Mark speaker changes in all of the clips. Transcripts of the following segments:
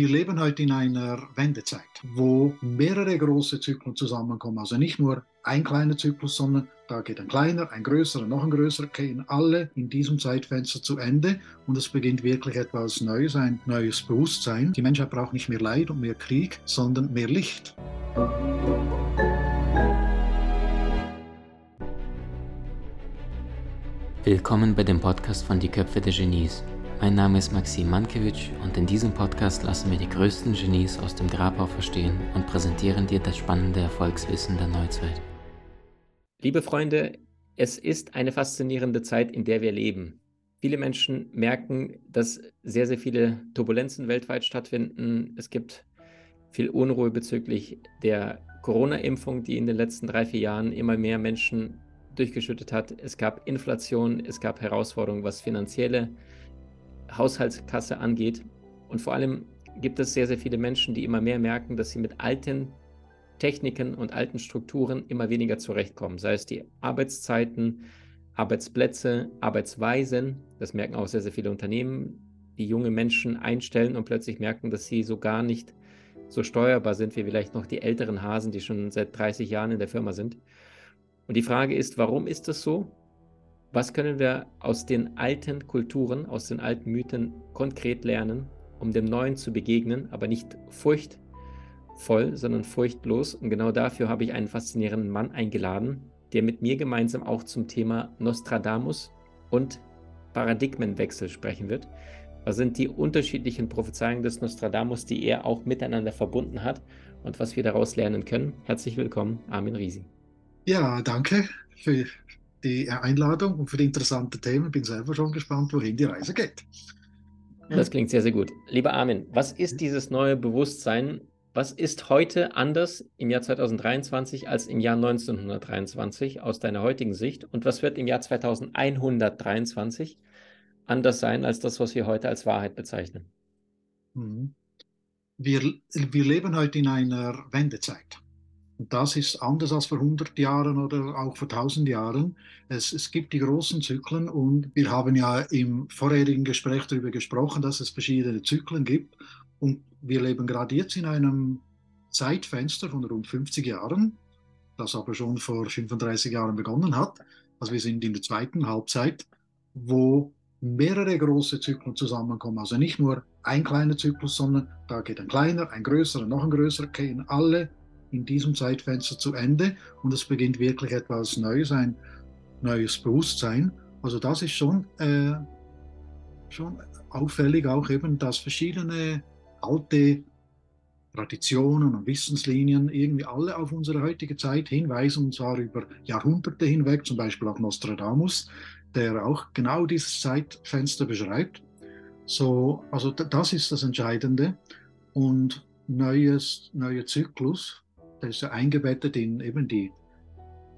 Speaker 1: Wir leben heute in einer Wendezeit, wo mehrere große Zyklen zusammenkommen. Also nicht nur ein kleiner Zyklus, sondern da geht ein kleiner, ein größerer, noch ein größerer, gehen alle in diesem Zeitfenster zu Ende und es beginnt wirklich etwas Neues, ein neues Bewusstsein. Die Menschheit braucht nicht mehr Leid und mehr Krieg, sondern mehr Licht.
Speaker 2: Willkommen bei dem Podcast von Die Köpfe der Genies. Mein Name ist Maxim Mankewitsch und in diesem Podcast lassen wir die größten Genies aus dem Grabau verstehen und präsentieren dir das spannende Erfolgswissen der Neuzeit.
Speaker 3: Liebe Freunde, es ist eine faszinierende Zeit, in der wir leben. Viele Menschen merken, dass sehr, sehr viele Turbulenzen weltweit stattfinden. Es gibt viel Unruhe bezüglich der Corona-Impfung, die in den letzten drei, vier Jahren immer mehr Menschen durchgeschüttet hat. Es gab Inflation, es gab Herausforderungen, was finanzielle Haushaltskasse angeht. Und vor allem gibt es sehr, sehr viele Menschen, die immer mehr merken, dass sie mit alten Techniken und alten Strukturen immer weniger zurechtkommen. Sei es die Arbeitszeiten, Arbeitsplätze, Arbeitsweisen. Das merken auch sehr, sehr viele Unternehmen, die junge Menschen einstellen und plötzlich merken, dass sie so gar nicht so steuerbar sind wie vielleicht noch die älteren Hasen, die schon seit 30 Jahren in der Firma sind. Und die Frage ist, warum ist das so? Was können wir aus den alten Kulturen, aus den alten Mythen konkret lernen, um dem Neuen zu begegnen, aber nicht furchtvoll, sondern furchtlos? Und genau dafür habe ich einen faszinierenden Mann eingeladen, der mit mir gemeinsam auch zum Thema Nostradamus und Paradigmenwechsel sprechen wird. Was sind die unterschiedlichen Prophezeiungen des Nostradamus, die er auch miteinander verbunden hat und was wir daraus lernen können? Herzlich willkommen, Armin Riesi.
Speaker 1: Ja, danke für die Einladung und für die interessanten Themen. Bin selber schon gespannt, wohin die Reise geht.
Speaker 3: Das klingt sehr, sehr gut. Lieber Armin, was ist dieses neue Bewusstsein? Was ist heute anders im Jahr 2023 als im Jahr 1923 aus deiner heutigen Sicht? Und was wird im Jahr 2123 anders sein als das, was wir heute als Wahrheit bezeichnen?
Speaker 1: Mhm. Wir, wir leben heute in einer Wendezeit. Und das ist anders als vor 100 Jahren oder auch vor 1000 Jahren. Es, es gibt die großen Zyklen und wir haben ja im vorherigen Gespräch darüber gesprochen, dass es verschiedene Zyklen gibt. Und wir leben gerade jetzt in einem Zeitfenster von rund 50 Jahren, das aber schon vor 35 Jahren begonnen hat. Also wir sind in der zweiten Halbzeit, wo mehrere große Zyklen zusammenkommen. Also nicht nur ein kleiner Zyklus, sondern da geht ein kleiner, ein größerer, noch ein größerer, gehen alle in diesem Zeitfenster zu Ende und es beginnt wirklich etwas Neues, ein neues Bewusstsein. Also das ist schon, äh, schon auffällig auch eben, dass verschiedene alte Traditionen und Wissenslinien irgendwie alle auf unsere heutige Zeit hinweisen, und zwar über Jahrhunderte hinweg, zum Beispiel auch Nostradamus, der auch genau dieses Zeitfenster beschreibt. So, also das ist das Entscheidende. Und neues, neuer Zyklus, das ist ja eingebettet in eben die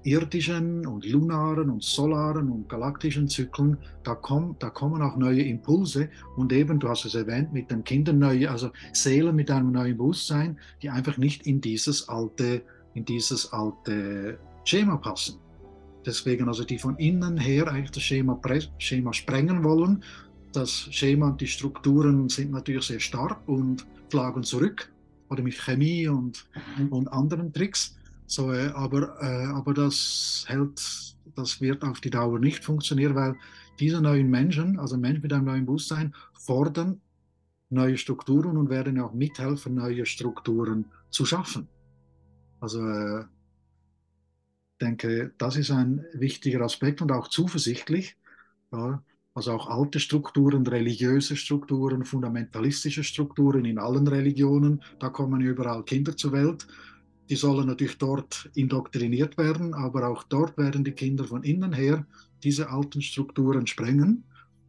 Speaker 1: irdischen und lunaren und solaren und galaktischen Zyklen, da, komm, da kommen auch neue Impulse und eben, du hast es erwähnt, mit den Kindern neue, also Seelen mit einem neuen Bewusstsein, die einfach nicht in dieses alte, in dieses alte Schema passen. Deswegen also die von innen her eigentlich das Schema, Schema sprengen wollen. Das Schema und die Strukturen sind natürlich sehr stark und schlagen zurück oder mit Chemie und, mhm. und anderen Tricks. So, äh, aber, äh, aber das hält, das wird auf die Dauer nicht funktionieren, weil diese neuen Menschen, also Menschen mit einem neuen Bewusstsein, fordern neue Strukturen und werden auch mithelfen, neue Strukturen zu schaffen. Also äh, ich denke, das ist ein wichtiger Aspekt und auch zuversichtlich. Ja, also auch alte Strukturen, religiöse Strukturen, fundamentalistische Strukturen in allen Religionen. Da kommen überall Kinder zur Welt. Die sollen natürlich dort indoktriniert werden, aber auch dort werden die Kinder von innen her diese alten Strukturen sprengen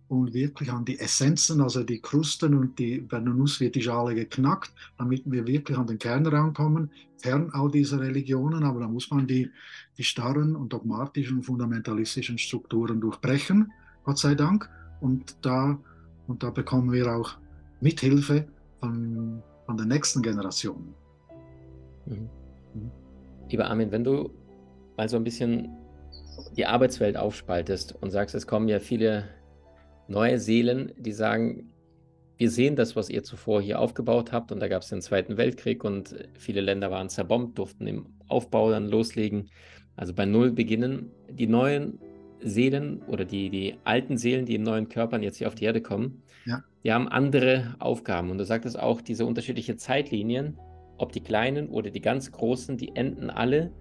Speaker 1: und wirklich an die Essenzen, also die Krusten und die, der Nuss wird die Schale geknackt, damit wir wirklich an den Kern rankommen, fern all dieser Religionen, aber da muss man die, die starren und dogmatischen, fundamentalistischen Strukturen durchbrechen Gott sei Dank. Und da, und da bekommen wir auch Mithilfe von, von der nächsten Generation.
Speaker 3: Mhm. Mhm. Lieber Armin, wenn du mal so ein bisschen die Arbeitswelt aufspaltest und sagst, es kommen ja viele neue Seelen, die sagen, wir sehen das, was ihr zuvor hier aufgebaut habt. Und da gab es den Zweiten Weltkrieg und viele Länder waren zerbombt, durften im Aufbau dann loslegen. Also bei Null beginnen. Die neuen Seelen oder die, die alten Seelen, die in neuen Körpern jetzt hier auf die Erde kommen, ja. die haben andere Aufgaben. Und du sagtest auch, diese unterschiedlichen Zeitlinien, ob die kleinen oder die ganz großen, die enden alle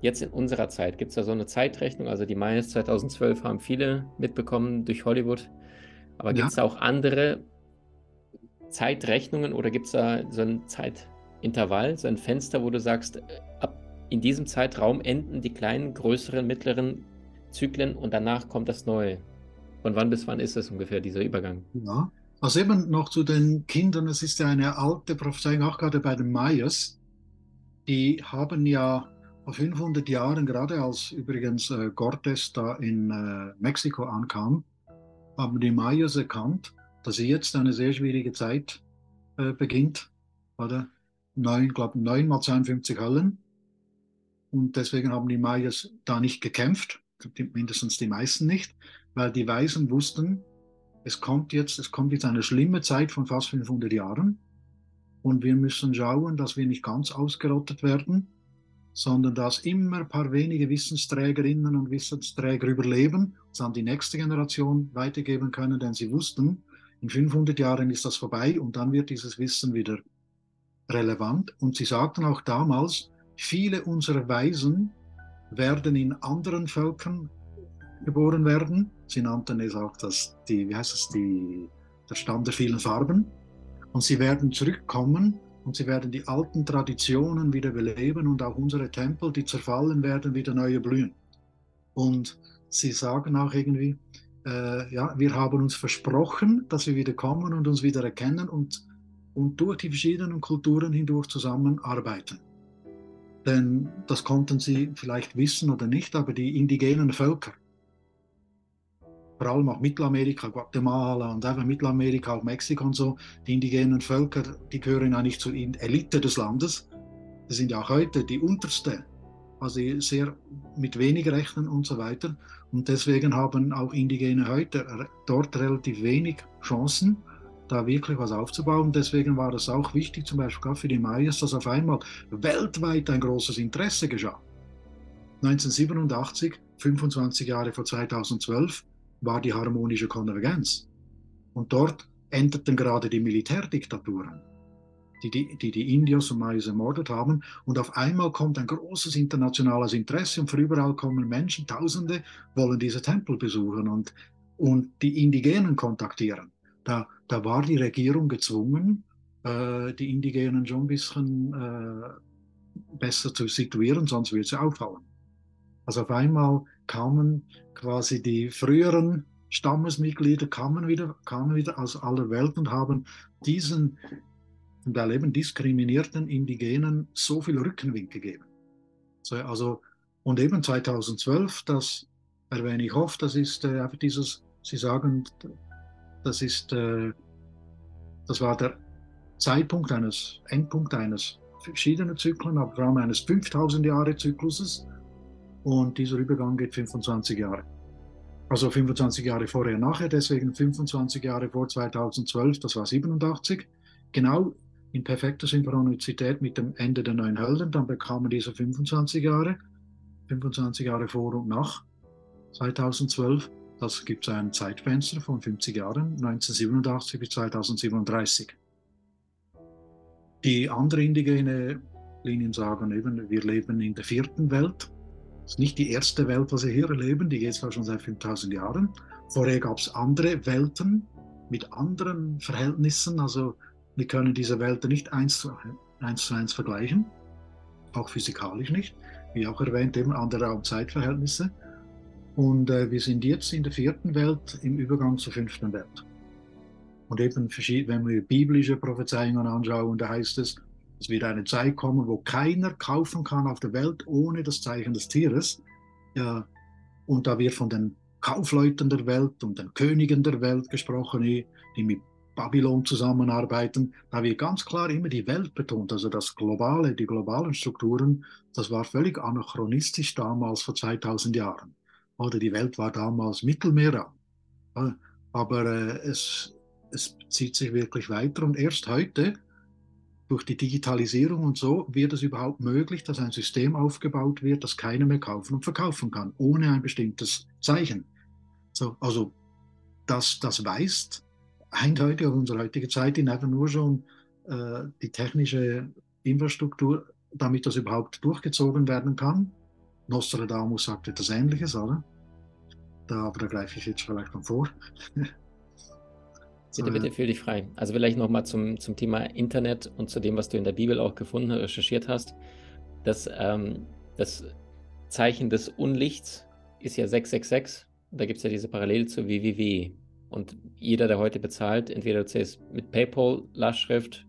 Speaker 3: jetzt in unserer Zeit. Gibt es da so eine Zeitrechnung? Also die Mayas 2012 haben viele mitbekommen durch Hollywood. Aber gibt es da auch andere Zeitrechnungen oder gibt es da so ein Zeitintervall, so ein Fenster, wo du sagst, ab in diesem Zeitraum enden die kleinen, größeren, mittleren Zyklen und danach kommt das Neue. Von wann bis wann ist das ungefähr, dieser Übergang?
Speaker 1: Ja, also eben noch zu den Kindern, es ist ja eine alte Prophezeiung, auch gerade bei den Mayas, die haben ja vor 500 Jahren, gerade als übrigens äh, Cortés da in äh, Mexiko ankam, haben die Mayas erkannt, dass jetzt eine sehr schwierige Zeit äh, beginnt, oder? Neun, glaube neun mal 52 Hallen. Und deswegen haben die Mayas da nicht gekämpft, mindestens die meisten nicht, weil die Weisen wussten, es kommt jetzt, es kommt jetzt eine schlimme Zeit von fast 500 Jahren und wir müssen schauen, dass wir nicht ganz ausgerottet werden, sondern dass immer ein paar wenige Wissensträgerinnen und Wissensträger überleben, es an die nächste Generation weitergeben können, denn sie wussten, in 500 Jahren ist das vorbei und dann wird dieses Wissen wieder relevant. Und sie sagten auch damals, viele unserer Weisen werden in anderen Völkern geboren werden. Sie nannten es auch das, die, wie heißt es, die, der Stamm der vielen Farben. Und sie werden zurückkommen und sie werden die alten Traditionen wieder beleben und auch unsere Tempel, die zerfallen werden, wieder neue blühen. Und sie sagen auch irgendwie, äh, ja, wir haben uns versprochen, dass wir wieder kommen und uns wieder erkennen und, und durch die verschiedenen Kulturen hindurch zusammenarbeiten. Denn das konnten Sie vielleicht wissen oder nicht, aber die indigenen Völker, vor allem auch Mittelamerika, Guatemala und einfach Mittelamerika, auch Mexiko und so, die indigenen Völker, die gehören ja nicht zur Elite des Landes. Die sind ja auch heute die unterste, also sehr mit wenig Rechten und so weiter. Und deswegen haben auch Indigene heute dort relativ wenig Chancen, da wirklich was aufzubauen. Deswegen war es auch wichtig, zum Beispiel für die Mayas, dass auf einmal weltweit ein großes Interesse geschah. 1987, 25 Jahre vor 2012, war die harmonische Konvergenz. Und dort endeten gerade die Militärdiktaturen, die die, die, die Indios und Mayas ermordet haben. Und auf einmal kommt ein großes internationales Interesse und von überall kommen Menschen, Tausende wollen diese Tempel besuchen und, und die Indigenen kontaktieren. Da, da war die Regierung gezwungen, äh, die Indigenen schon ein bisschen äh, besser zu situieren, sonst würde sie auffallen. Also auf einmal kamen quasi die früheren Stammesmitglieder kamen wieder, kamen wieder aus aller Welt und haben diesen und erleben diskriminierten Indigenen so viel Rückenwind gegeben. So, also, und eben 2012, das erwähne ich oft, das ist äh, einfach dieses, Sie sagen, das ist, äh, das war der Zeitpunkt eines, Endpunkt eines verschiedenen Zyklen, aber vor allem eines 5000 Jahre Zykluses. Und dieser Übergang geht 25 Jahre. Also 25 Jahre vorher, nachher, deswegen 25 Jahre vor 2012, das war 87. Genau in perfekter Synchronizität mit dem Ende der neuen Helden. Dann bekamen diese 25 Jahre, 25 Jahre vor und nach 2012. Das gibt es ein Zeitfenster von 50 Jahren, 1987 bis 2037. Die andere indigene Linien sagen eben, wir leben in der vierten Welt. Das ist nicht die erste Welt, was wir hier erleben, die geht zwar schon seit 5000 Jahren. Vorher gab es andere Welten mit anderen Verhältnissen, also wir können diese Welten nicht eins zu eins, zu eins vergleichen, auch physikalisch nicht, wie auch erwähnt, eben andere Raum-Zeitverhältnisse. Und äh, wir sind jetzt in der vierten Welt im Übergang zur fünften Welt. Und eben, wenn wir biblische Prophezeiungen anschauen, da heißt es, es wird eine Zeit kommen, wo keiner kaufen kann auf der Welt ohne das Zeichen des Tieres. Ja, und da wird von den Kaufleuten der Welt und den Königen der Welt gesprochen, die mit Babylon zusammenarbeiten. Da wird ganz klar immer die Welt betont, also das Globale, die globalen Strukturen, das war völlig anachronistisch damals vor 2000 Jahren oder die Welt war damals Mittelmeerraum. Aber äh, es, es zieht sich wirklich weiter und erst heute durch die Digitalisierung und so wird es überhaupt möglich, dass ein System aufgebaut wird, das keiner mehr kaufen und verkaufen kann, ohne ein bestimmtes Zeichen. So, also das, das weist eindeutig auf unsere heutige Zeit in einfach nur schon äh, die technische Infrastruktur, damit das überhaupt durchgezogen werden kann. Nostradamus sagt etwas Ähnliches, oder? Da, aber da greife ich jetzt vielleicht noch vor.
Speaker 3: Bitte, bitte, fühl dich frei. Also vielleicht nochmal zum, zum Thema Internet und zu dem, was du in der Bibel auch gefunden, recherchiert hast. Das, ähm, das Zeichen des Unlichts ist ja 666. Da gibt es ja diese Parallele zu WWW. Und jeder, der heute bezahlt, entweder du zählst mit PayPal, Lastschrift,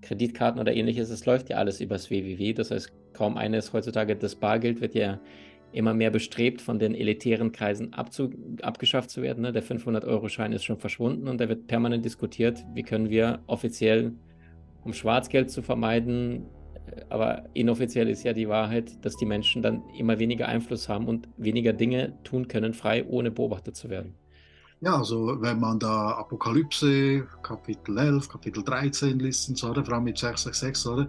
Speaker 3: Kreditkarten oder ähnliches, es läuft ja alles übers WWW. Das heißt, kaum eines heutzutage, das Bargeld wird ja immer mehr bestrebt, von den elitären Kreisen abgeschafft zu werden. Ne? Der 500-Euro-Schein ist schon verschwunden und da wird permanent diskutiert, wie können wir offiziell, um Schwarzgeld zu vermeiden, äh, aber inoffiziell ist ja die Wahrheit, dass die Menschen dann immer weniger Einfluss haben und weniger Dinge tun können, frei, ohne beobachtet zu werden.
Speaker 1: Ja, also wenn man da Apokalypse, Kapitel 11, Kapitel 13 liest, so, vor allem mit 666, oder,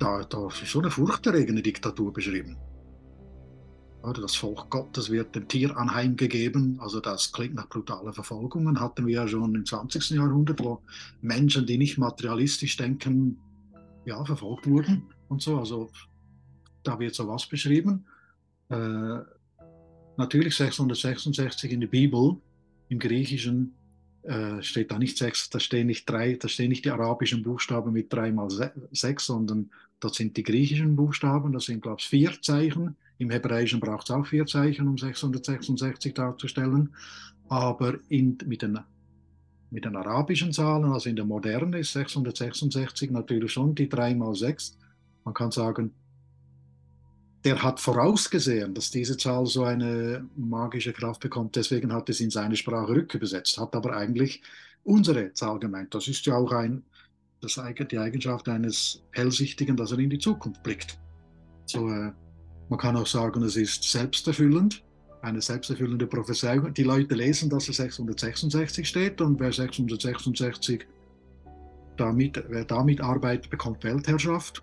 Speaker 1: da, da ist schon eine furchterregende Diktatur beschrieben. Das Volk Gottes wird dem Tier anheimgegeben. Also das klingt nach brutaler Verfolgungen. Hatten wir ja schon im 20. Jahrhundert, wo Menschen, die nicht materialistisch denken, ja, verfolgt wurden und so. Also da wird sowas beschrieben. Äh, natürlich 666 in der Bibel, im Griechischen äh, steht da nicht sechs, da stehen nicht drei, da stehen nicht die arabischen Buchstaben mit drei mal sechs, sondern das sind die griechischen Buchstaben, das sind, glaube ich, vier Zeichen. Im Hebräischen braucht es auch vier Zeichen, um 666 darzustellen. Aber in, mit, den, mit den arabischen Zahlen, also in der Moderne, ist 666 natürlich schon die 3 mal 6. Man kann sagen, der hat vorausgesehen, dass diese Zahl so eine magische Kraft bekommt. Deswegen hat es in seine Sprache rückübersetzt, hat aber eigentlich unsere Zahl gemeint. Das ist ja auch ein, das, die Eigenschaft eines Hellsichtigen, dass er in die Zukunft blickt. So, äh, man kann auch sagen, es ist selbsterfüllend, eine selbsterfüllende Prophezeiung. Die Leute lesen, dass es 666 steht und wer 666 damit, wer damit arbeitet, bekommt Weltherrschaft.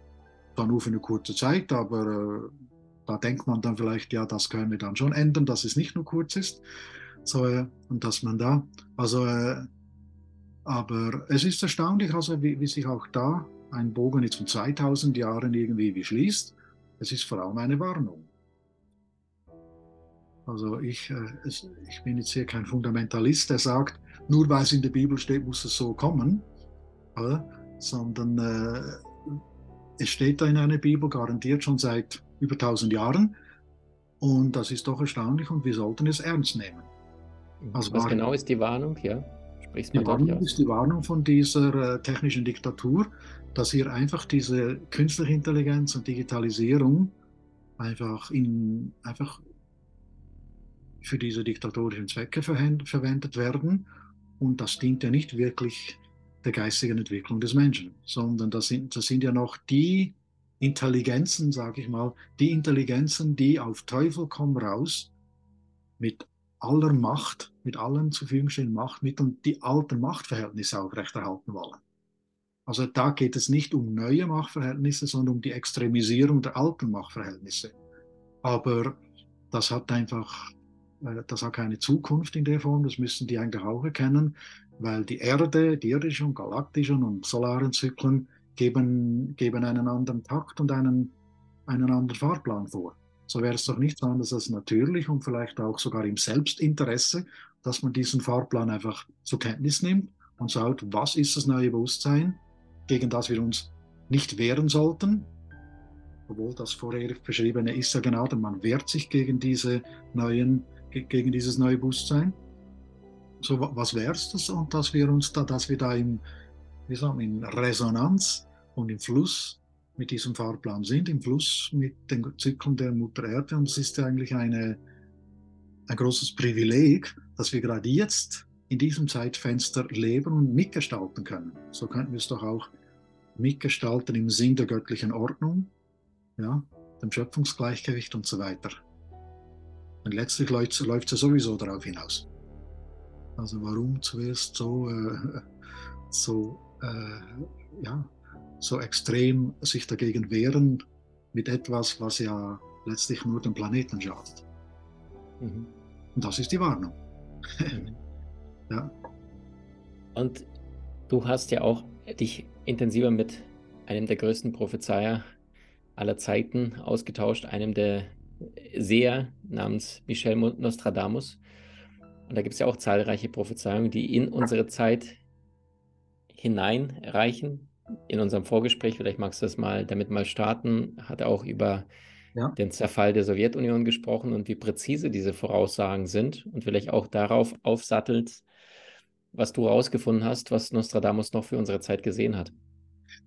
Speaker 1: Dann nur für eine kurze Zeit, aber äh, da denkt man dann vielleicht, ja, das können wir dann schon ändern, dass es nicht nur kurz ist. So, äh, und dass man da, also, äh, aber es ist erstaunlich, also wie, wie sich auch da ein Bogen jetzt von 2000 Jahren irgendwie wie schließt. Es ist vor allem eine Warnung. Also ich, äh, ich bin jetzt hier kein Fundamentalist, der sagt, nur weil es in der Bibel steht, muss es so kommen, sondern es steht da in einer Bibel garantiert schon seit über 1000 Jahren und das ist doch erstaunlich und wir sollten es ernst nehmen.
Speaker 3: Also Was genau ist die Warnung? Ja,
Speaker 1: Sprich's die Warnung ist die Warnung von dieser äh, technischen Diktatur, dass hier einfach diese künstliche Intelligenz und Digitalisierung einfach, in, einfach für diese diktatorischen Zwecke verwendet werden. Und das dient ja nicht wirklich der geistigen Entwicklung des Menschen, sondern das sind, das sind ja noch die Intelligenzen, sage ich mal, die Intelligenzen, die auf Teufel komm raus mit aller Macht, mit allen zur Verfügung stehenden Machtmitteln, die alten Machtverhältnisse aufrechterhalten wollen. Also da geht es nicht um neue Machtverhältnisse, sondern um die Extremisierung der alten Machtverhältnisse. Aber das hat einfach, äh, das hat keine Zukunft in der Form, das müssen die eigentlich auch erkennen, weil die Erde, die irdischen, galaktischen und solaren Zyklen geben, geben einen anderen Takt und einen, einen anderen Fahrplan vor. So wäre es doch nichts anderes als natürlich und vielleicht auch sogar im Selbstinteresse, dass man diesen Fahrplan einfach zur Kenntnis nimmt und schaut, was ist das neue Bewusstsein, gegen das wir uns nicht wehren sollten, obwohl das vorher beschriebene ist ja genau, denn man wehrt sich gegen, diese neuen, gegen dieses neue Bewusstsein. So, was wäre es Und dass wir uns da, dass wir da im, wie sagen, in Resonanz und im Fluss mit diesem Fahrplan sind, im Fluss mit den Zyklen der Mutter Erde. Und es ist ja eigentlich eine, ein großes Privileg, dass wir gerade jetzt in diesem Zeitfenster leben und mitgestalten können. So könnten wir es doch auch mitgestalten im Sinn der göttlichen Ordnung, ja, dem Schöpfungsgleichgewicht und so weiter. Und letztlich läuft, läuft es sowieso darauf hinaus. Also warum zuerst so, äh, so, äh, ja, so extrem sich dagegen wehren mit etwas, was ja letztlich nur dem Planeten schadet. Mhm. Und das ist die Warnung. Mhm.
Speaker 3: ja. Und du hast ja auch dich intensiver mit einem der größten Prophezeier aller Zeiten ausgetauscht, einem der Seher namens Michel Nostradamus. Und da gibt es ja auch zahlreiche Prophezeiungen, die in unsere Zeit hineinreichen. In unserem Vorgespräch, vielleicht magst du das mal damit mal starten, hat er auch über ja. den Zerfall der Sowjetunion gesprochen und wie präzise diese Voraussagen sind und vielleicht auch darauf aufsattelt, was du herausgefunden hast, was Nostradamus noch für unsere Zeit gesehen hat.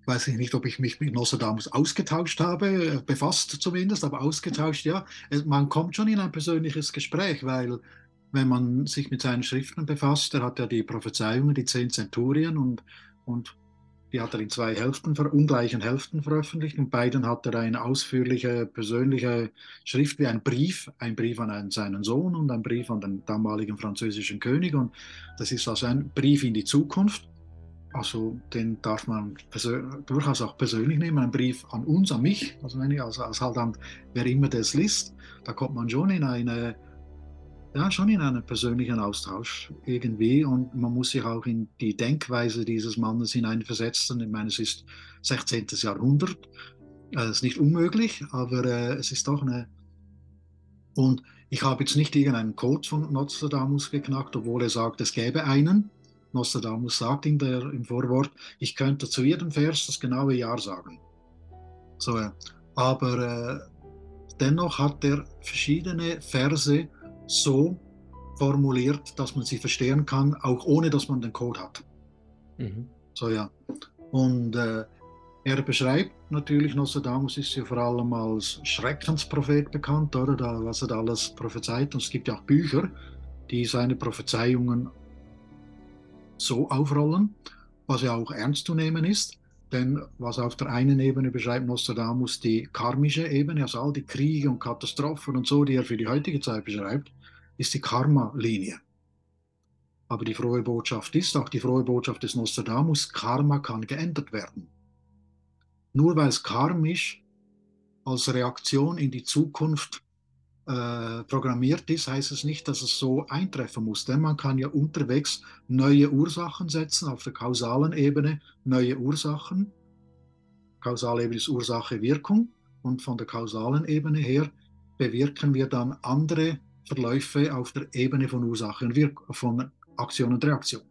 Speaker 1: Weiß ich nicht, ob ich mich mit Nostradamus ausgetauscht habe, äh, befasst zumindest, aber ausgetauscht, ja. Man kommt schon in ein persönliches Gespräch, weil wenn man sich mit seinen Schriften befasst, er hat ja die Prophezeiungen, die zehn Zenturien und, und die hat er in zwei Hälften, ungleichen Hälften veröffentlicht. Und beiden hat er eine ausführliche persönliche Schrift wie ein Brief, ein Brief an einen, seinen Sohn und ein Brief an den damaligen französischen König. Und das ist also ein Brief in die Zukunft. Also den darf man durchaus auch persönlich nehmen, ein Brief an uns, an mich, also wenn ich als, als halt an wer immer das liest, da kommt man schon in eine ja, schon in einen persönlichen Austausch irgendwie und man muss sich auch in die Denkweise dieses Mannes hineinversetzen. Ich meine, es ist 16. Jahrhundert, es äh, ist nicht unmöglich, aber äh, es ist doch eine. Und ich habe jetzt nicht irgendeinen Code von Nostradamus geknackt, obwohl er sagt, es gäbe einen. Nostradamus sagt in der, im Vorwort, ich könnte zu jedem Vers das genaue Jahr sagen. So, äh, aber äh, dennoch hat er verschiedene Verse so formuliert, dass man sie verstehen kann, auch ohne dass man den Code hat. Mhm. So ja. Und äh, er beschreibt natürlich, Nostradamus ist ja vor allem als Schreckensprophet bekannt, oder? Da, was er da alles prophezeit. Und es gibt ja auch Bücher, die seine Prophezeiungen so aufrollen, was ja auch ernst zu nehmen ist. Denn was auf der einen Ebene beschreibt Nostradamus die karmische Ebene, also all die Kriege und Katastrophen und so, die er für die heutige Zeit beschreibt, ist die Karma-Linie. Aber die frohe Botschaft ist, auch die frohe Botschaft des Nostradamus, Karma kann geändert werden. Nur weil es karmisch als Reaktion in die Zukunft äh, programmiert ist, heißt es nicht, dass es so eintreffen muss. Denn man kann ja unterwegs neue Ursachen setzen, auf der kausalen Ebene neue Ursachen. Kausale Ebene ist Ursache-Wirkung. Und von der kausalen Ebene her bewirken wir dann andere Verläufe auf der Ebene von Ursache und Wirkung, von Aktion und Reaktion.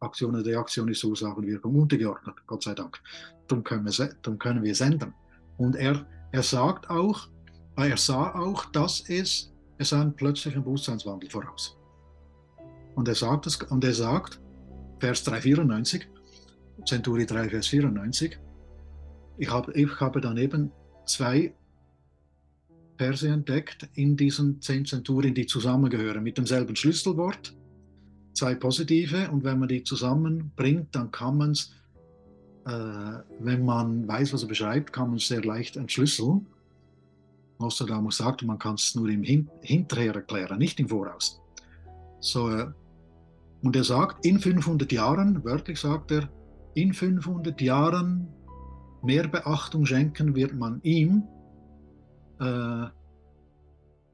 Speaker 1: Aktion und Reaktion ist Ursache und Wirkung untergeordnet, Gott sei Dank. Darum können wir, darum können wir senden. Und er, er sagt auch, er sah auch, dass es, es einen plötzlichen Bewusstseinswandel voraus. Und er sagt, es, und er sagt Vers 394, Zenturi 3, Vers 94, ich habe, ich habe daneben zwei Verse entdeckt in diesen zehn Zenturien, die zusammengehören, mit demselben Schlüsselwort, zwei positive, und wenn man die zusammenbringt, dann kann man es, äh, wenn man weiß, was er beschreibt, kann man es sehr leicht entschlüsseln. Nostradamus sagt, man kann es nur im Hin Hinterher erklären, nicht im Voraus. So, äh, und er sagt, in 500 Jahren, wörtlich sagt er, in 500 Jahren mehr Beachtung schenken wird man ihm, äh,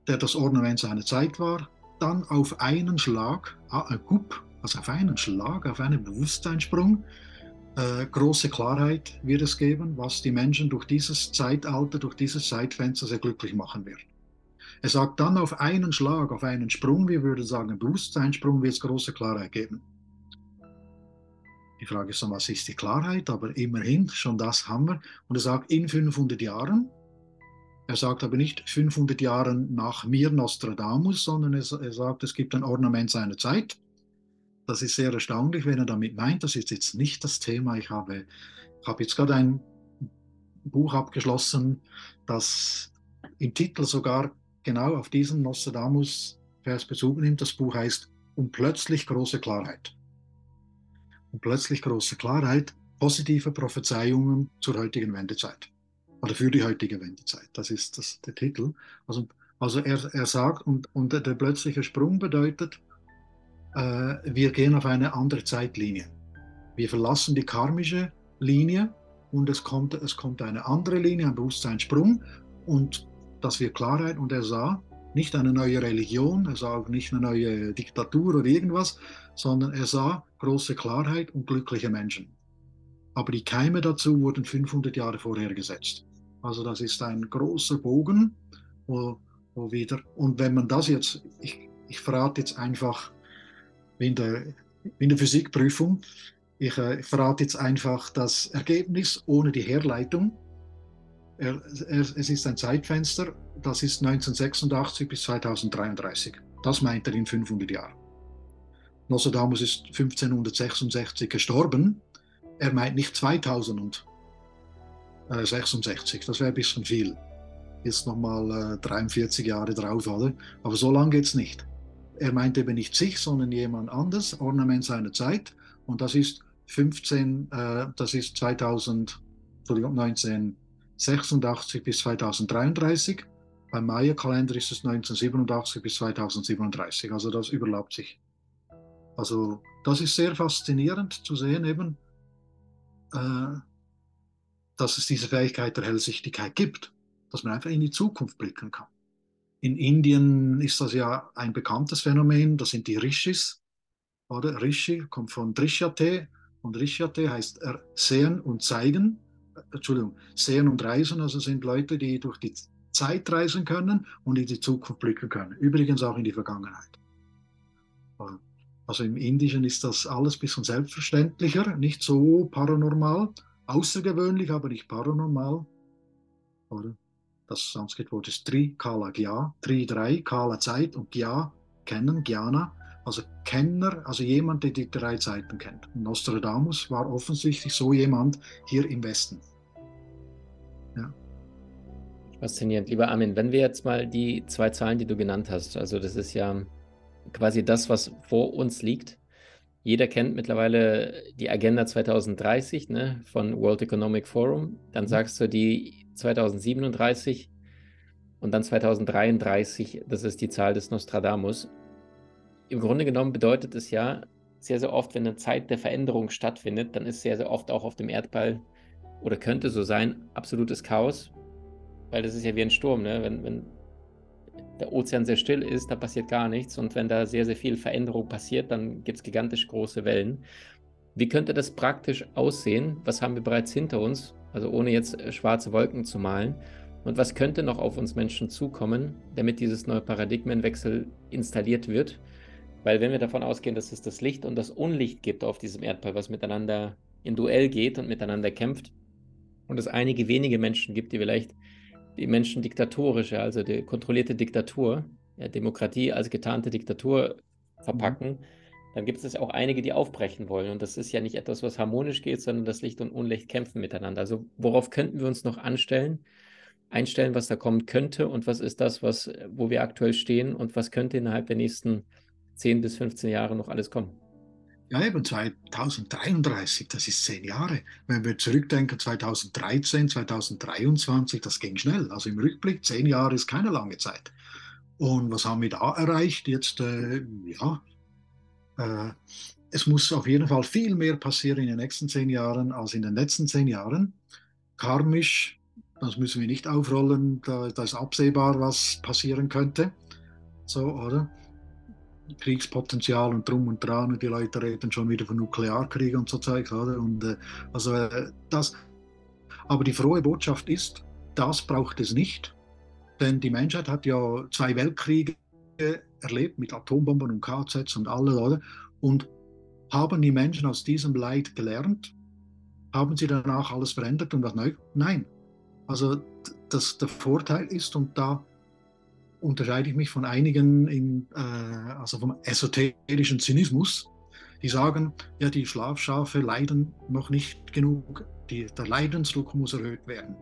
Speaker 1: der das Ornament seiner Zeit war, dann auf einen Schlag, Gup, also auf einen Schlag, auf einen Bewusstseinssprung, äh, große Klarheit wird es geben, was die Menschen durch dieses Zeitalter, durch dieses Zeitfenster sehr glücklich machen wird. Er sagt dann auf einen Schlag, auf einen Sprung, wir würden sagen Bewusstseinssprung, wird es große Klarheit geben. Die Frage ist dann, was ist die Klarheit? Aber immerhin, schon das haben wir. Und er sagt, in 500 Jahren er sagt aber nicht 500 Jahre nach mir Nostradamus, sondern er, er sagt, es gibt ein Ornament seiner Zeit. Das ist sehr erstaunlich, wenn er damit meint, das ist jetzt nicht das Thema. Ich habe, ich habe jetzt gerade ein Buch abgeschlossen, das im Titel sogar genau auf diesen Nostradamus-Vers Bezug nimmt. Das Buch heißt Um plötzlich große Klarheit. Um plötzlich große Klarheit, positive Prophezeiungen zur heutigen Wendezeit oder für die heutige Wendezeit. Das ist das, der Titel. Also, also er, er sagt, und, und der plötzliche Sprung bedeutet, äh, wir gehen auf eine andere Zeitlinie. Wir verlassen die karmische Linie und es kommt, es kommt eine andere Linie, ein Bewusstseinssprung und das wird Klarheit und er sah nicht eine neue Religion, er sah auch nicht eine neue Diktatur oder irgendwas, sondern er sah große Klarheit und glückliche Menschen. Aber die Keime dazu wurden 500 Jahre vorher gesetzt. Also das ist ein großer Bogen, wo, wo wieder, und wenn man das jetzt, ich, ich verrate jetzt einfach, wie in der, wie in der Physikprüfung, ich, äh, ich verrate jetzt einfach das Ergebnis ohne die Herleitung. Er, er, es ist ein Zeitfenster, das ist 1986 bis 2033. Das meint er in 500 Jahren. Nostradamus ist 1566 gestorben. Er meint nicht 2066, das wäre ein bisschen viel. Jetzt nochmal äh, 43 Jahre drauf, oder? Aber so lange geht es nicht. Er meint eben nicht sich, sondern jemand anders, Ornament seiner Zeit. Und das ist 15, äh, das ist 2000, 1986 bis 2033. Beim Maya-Kalender ist es 1987 bis 2037. Also das überlappt sich. Also das ist sehr faszinierend zu sehen eben, äh, dass es diese Fähigkeit der Hellsichtigkeit gibt, dass man einfach in die Zukunft blicken kann. In Indien ist das ja ein bekanntes Phänomen, das sind die Rishis. Oder? Rishi kommt von Drishyate und Drishyate heißt sehen und zeigen. Entschuldigung, sehen und reisen, also sind Leute, die durch die Zeit reisen können und in die Zukunft blicken können. Übrigens auch in die Vergangenheit. Also im Indischen ist das alles ein bisschen selbstverständlicher, nicht so paranormal, außergewöhnlich, aber nicht paranormal. Oder? Das Sanskrit-Wort ist Tri, Kala, Gya. Tri, drei, Kala, Zeit und Gya, kennen, Gyana. Also Kenner, also jemand, der die drei Zeiten kennt. Nostradamus war offensichtlich so jemand hier im Westen.
Speaker 3: Ja. Faszinierend. Lieber Armin, wenn wir jetzt mal die zwei Zahlen, die du genannt hast, also das ist ja quasi das, was vor uns liegt. Jeder kennt mittlerweile die Agenda 2030 ne, von World Economic Forum. Dann mhm. sagst du die 2037 und dann 2033, das ist die Zahl des Nostradamus. Im Grunde genommen bedeutet es ja sehr, sehr oft, wenn eine Zeit der Veränderung stattfindet, dann ist sehr, sehr oft auch auf dem Erdball oder könnte so sein, absolutes Chaos. Weil das ist ja wie ein Sturm, ne? wenn, wenn der Ozean sehr still ist, da passiert gar nichts. Und wenn da sehr, sehr viel Veränderung passiert, dann gibt es gigantisch große Wellen. Wie könnte das praktisch aussehen? Was haben wir bereits hinter uns? Also ohne jetzt äh, schwarze Wolken zu malen. Und was könnte noch auf uns Menschen zukommen, damit dieses neue Paradigmenwechsel installiert wird? Weil wenn wir davon ausgehen, dass es das Licht und das Unlicht gibt auf diesem Erdball, was miteinander in Duell geht und miteinander kämpft, und es einige wenige Menschen gibt, die vielleicht die Menschen diktatorisch, also die kontrollierte Diktatur, ja, Demokratie als getarnte Diktatur verpacken, mhm. dann gibt es auch einige, die aufbrechen wollen. Und das ist ja nicht etwas, was harmonisch geht, sondern das Licht und Unlicht kämpfen miteinander. Also worauf könnten wir uns noch anstellen, einstellen, was da kommen könnte und was ist das, was, wo wir aktuell stehen und was könnte innerhalb der nächsten 10 bis 15 Jahre noch alles kommen?
Speaker 1: Ja, eben 2033, das ist zehn Jahre. Wenn wir zurückdenken, 2013, 2023, das ging schnell. Also im Rückblick, zehn Jahre ist keine lange Zeit. Und was haben wir da erreicht? Jetzt, äh, ja, äh, es muss auf jeden Fall viel mehr passieren in den nächsten zehn Jahren als in den letzten zehn Jahren. Karmisch, das müssen wir nicht aufrollen, da, da ist absehbar, was passieren könnte. So, oder? Kriegspotenzial und drum und dran und die Leute reden schon wieder von Nuklearkrieg und so Zeug, oder? Und äh, also äh, das. Aber die frohe Botschaft ist, das braucht es nicht, denn die Menschheit hat ja zwei Weltkriege erlebt mit Atombomben und KZs und alle, oder? Und haben die Menschen aus diesem Leid gelernt? Haben sie danach alles verändert und was neu? Nein. Also das, der Vorteil ist, und da unterscheide ich mich von einigen, in, äh, also vom esoterischen Zynismus, die sagen, ja, die Schlafschafe leiden noch nicht genug, die, der Leidensdruck muss erhöht werden.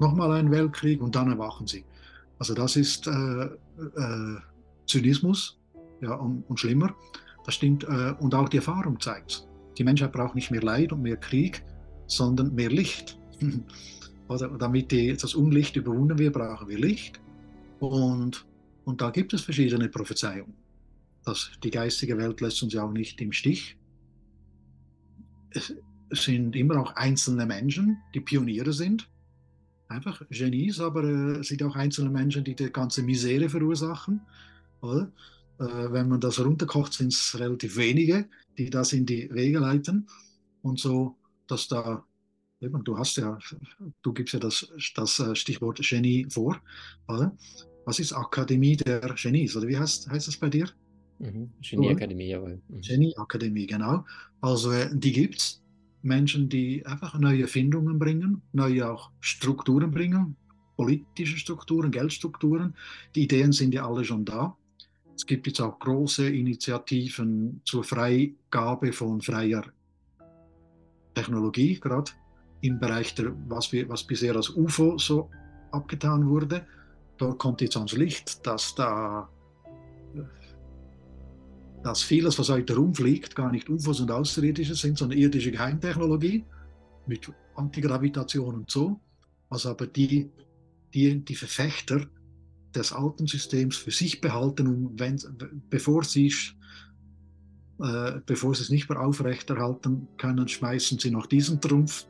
Speaker 1: Nochmal ein Weltkrieg und dann erwachen sie. Also das ist äh, äh, Zynismus ja, und, und, schlimmer. Das stimmt äh, und auch die Erfahrung zeigt Die Menschheit braucht nicht mehr Leid und mehr Krieg, sondern mehr Licht. Oder damit die, das Unlicht überwunden wird, brauchen wir Licht. Und, und da gibt es verschiedene Prophezeiungen. Das, die geistige Welt lässt uns ja auch nicht im Stich. es sind immer auch einzelne Menschen, die Pioniere sind. Einfach Genies, aber es sind auch einzelne Menschen, die die ganze Misere verursachen. Oder? wenn man das runterkocht, sind es relativ wenige, die das in die Wege leiten. Und so, dass da du hast ja, du gibst ja das, das äh, Stichwort Genie vor. Oder? Was ist Akademie der Genies? Oder wie heißt, heißt das bei dir?
Speaker 3: Mhm. Genieakademie, jawohl.
Speaker 1: Mhm. Genieakademie, genau. Also äh, die gibt es. Menschen, die einfach neue Erfindungen bringen, neue auch Strukturen bringen, politische Strukturen, Geldstrukturen. Die Ideen sind ja alle schon da. Es gibt jetzt auch große Initiativen zur Freigabe von freier Technologie, gerade im Bereich der, was, wir, was bisher als UFO so abgetan wurde. Dort kommt jetzt ans Licht, dass da dass vieles, was heute rumfliegt, gar nicht UFOs und Außerirdische sind, sondern irdische Geheimtechnologie mit Antigravitation und so, was aber die, die, die Verfechter des alten Systems für sich behalten, um wenn, bevor sie äh, bevor sie es nicht mehr aufrechterhalten können, schmeißen sie noch diesen Trumpf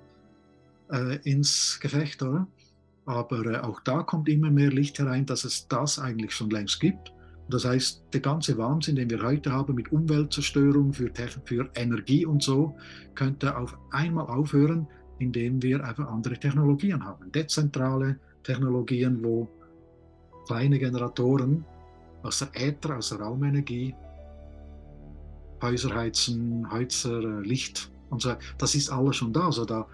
Speaker 1: äh, ins Gefecht, oder? Aber äh, auch da kommt immer mehr Licht herein, dass es das eigentlich schon längst gibt. Das heißt, der ganze Wahnsinn, den wir heute haben mit Umweltzerstörung, für, für Energie und so, könnte auf einmal aufhören, indem wir einfach andere Technologien haben. Dezentrale Technologien, wo kleine Generatoren aus der Äther, aus der Raumenergie, Häuser heizen, Heizer, Licht und so, das ist alles schon da. Also da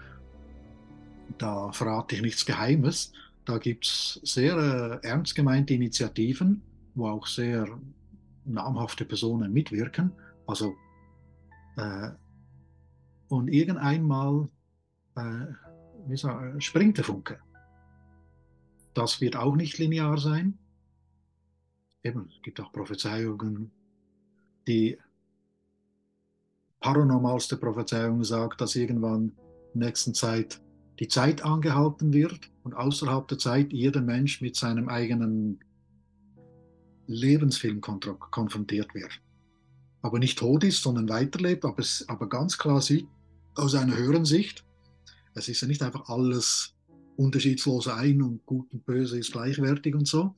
Speaker 1: da verrate ich nichts Geheimes. Da gibt es sehr äh, ernst gemeinte Initiativen, wo auch sehr namhafte Personen mitwirken. Also, äh, und irgendeinmal äh, sagen, springt der Funke. Das wird auch nicht linear sein. Eben, es gibt auch Prophezeiungen, die paranormalste Prophezeiung sagt, dass irgendwann in der nächsten Zeit die Zeit angehalten wird und außerhalb der Zeit jeder Mensch mit seinem eigenen Lebensfilm konfrontiert wird. Aber nicht tot ist, sondern weiterlebt, aber, es, aber ganz klar sieht aus einer höheren Sicht, es ist ja nicht einfach alles unterschiedslos ein und gut und böse ist gleichwertig und so.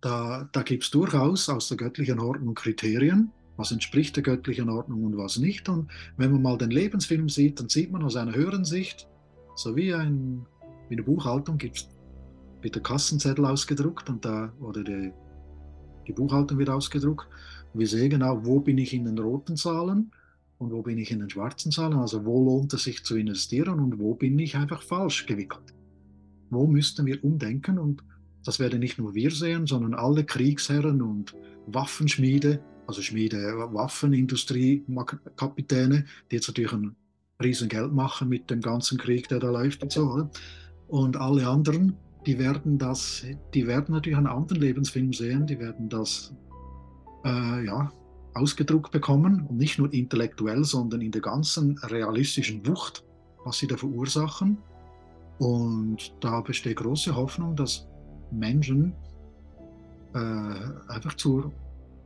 Speaker 1: Da, da gibt es durchaus aus der göttlichen Ordnung Kriterien, was entspricht der göttlichen Ordnung und was nicht. Und wenn man mal den Lebensfilm sieht, dann sieht man aus einer höheren Sicht, so wie, ein, wie eine Buchhaltung gibt es wird der Kassenzettel ausgedruckt und da, oder die, die Buchhaltung wird ausgedruckt. Und wir sehen genau, wo bin ich in den roten Zahlen und wo bin ich in den schwarzen Zahlen. Also wo lohnt es sich zu investieren und wo bin ich einfach falsch gewickelt. Wo müssten wir umdenken und das werden nicht nur wir sehen, sondern alle Kriegsherren und Waffenschmiede, also Schmiede, Waffenindustrie, Kapitäne, die jetzt natürlich ein Riesengeld machen mit dem ganzen Krieg, der da läuft und so. Und alle anderen, die werden das, die werden natürlich einen anderen Lebensfilm sehen, die werden das äh, ja, ausgedruckt bekommen und nicht nur intellektuell, sondern in der ganzen realistischen Wucht, was sie da verursachen. Und da besteht große Hoffnung, dass Menschen äh, einfach zur,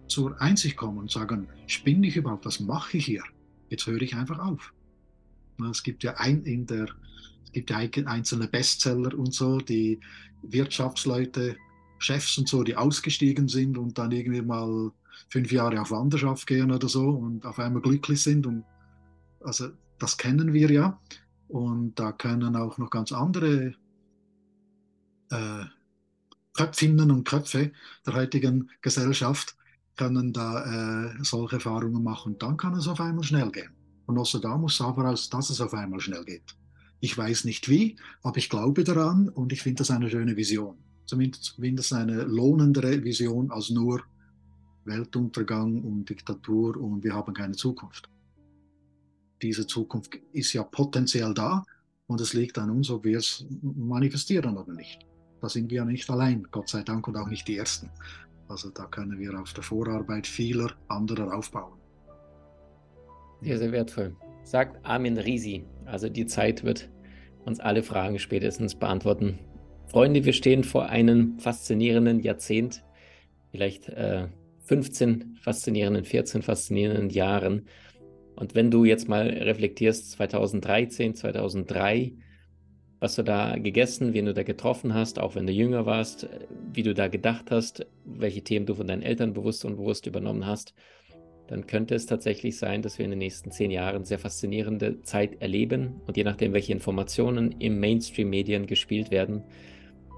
Speaker 1: zur Einsicht kommen und sagen, spinne ich überhaupt, was mache ich hier? Jetzt höre ich einfach auf. Es gibt ja ein, in der, es gibt ja einzelne Bestseller und so, die Wirtschaftsleute, Chefs und so, die ausgestiegen sind und dann irgendwie mal fünf Jahre auf Wanderschaft gehen oder so und auf einmal glücklich sind. Und also das kennen wir ja. Und da können auch noch ganz andere äh, Köpfinnen und Köpfe der heutigen Gesellschaft können da äh, solche Erfahrungen machen. Dann kann es auf einmal schnell gehen. Und Nostradamus sah voraus, dass es auf einmal schnell geht. Ich weiß nicht wie, aber ich glaube daran und ich finde das eine schöne Vision. Zumindest eine lohnendere Vision als nur Weltuntergang und Diktatur und wir haben keine Zukunft. Diese Zukunft ist ja potenziell da und es liegt an uns, ob wir es manifestieren oder nicht. Da sind wir nicht allein, Gott sei Dank, und auch nicht die Ersten. Also da können wir auf der Vorarbeit vieler anderer aufbauen.
Speaker 3: Sehr, sehr wertvoll. Sagt Armin Risi. Also die Zeit wird uns alle Fragen spätestens beantworten. Freunde, wir stehen vor einem faszinierenden Jahrzehnt, vielleicht äh, 15 faszinierenden, 14 faszinierenden Jahren. Und wenn du jetzt mal reflektierst, 2013, 2003, was du da gegessen, wen du da getroffen hast, auch wenn du jünger warst, wie du da gedacht hast, welche Themen du von deinen Eltern bewusst und bewusst übernommen hast, dann könnte es tatsächlich sein, dass wir in den nächsten zehn Jahren sehr faszinierende Zeit erleben. Und je nachdem, welche Informationen im Mainstream-Medien gespielt werden,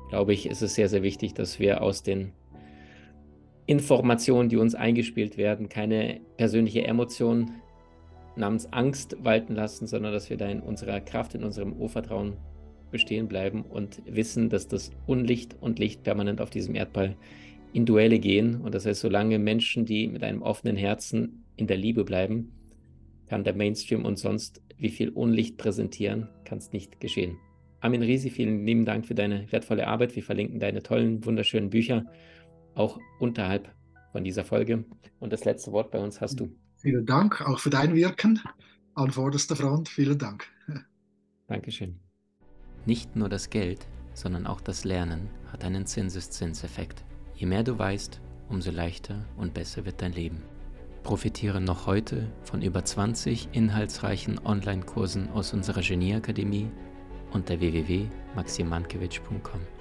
Speaker 3: glaube ich, ist es sehr, sehr wichtig, dass wir aus den Informationen, die uns eingespielt werden, keine persönliche Emotion namens Angst walten lassen, sondern dass wir da in unserer Kraft, in unserem Urvertrauen bestehen bleiben und wissen, dass das Unlicht und Licht permanent auf diesem Erdball in Duelle gehen. Und das heißt, solange Menschen, die mit einem offenen Herzen in der Liebe bleiben, kann der Mainstream uns sonst wie viel Unlicht präsentieren, kann es nicht geschehen. Armin Risi, vielen lieben Dank für deine wertvolle Arbeit. Wir verlinken deine tollen, wunderschönen Bücher auch unterhalb von dieser Folge. Und das letzte Wort bei uns hast du.
Speaker 1: Vielen Dank auch für dein Wirken an vorderster Front. Vielen Dank.
Speaker 3: Dankeschön.
Speaker 2: Nicht nur das Geld, sondern auch das Lernen hat einen Zinseszinseffekt. Je mehr du weißt, umso leichter und besser wird dein Leben. Profitiere noch heute von über 20 inhaltsreichen Online-Kursen aus unserer Genieakademie unter www.maximankiewicz.com.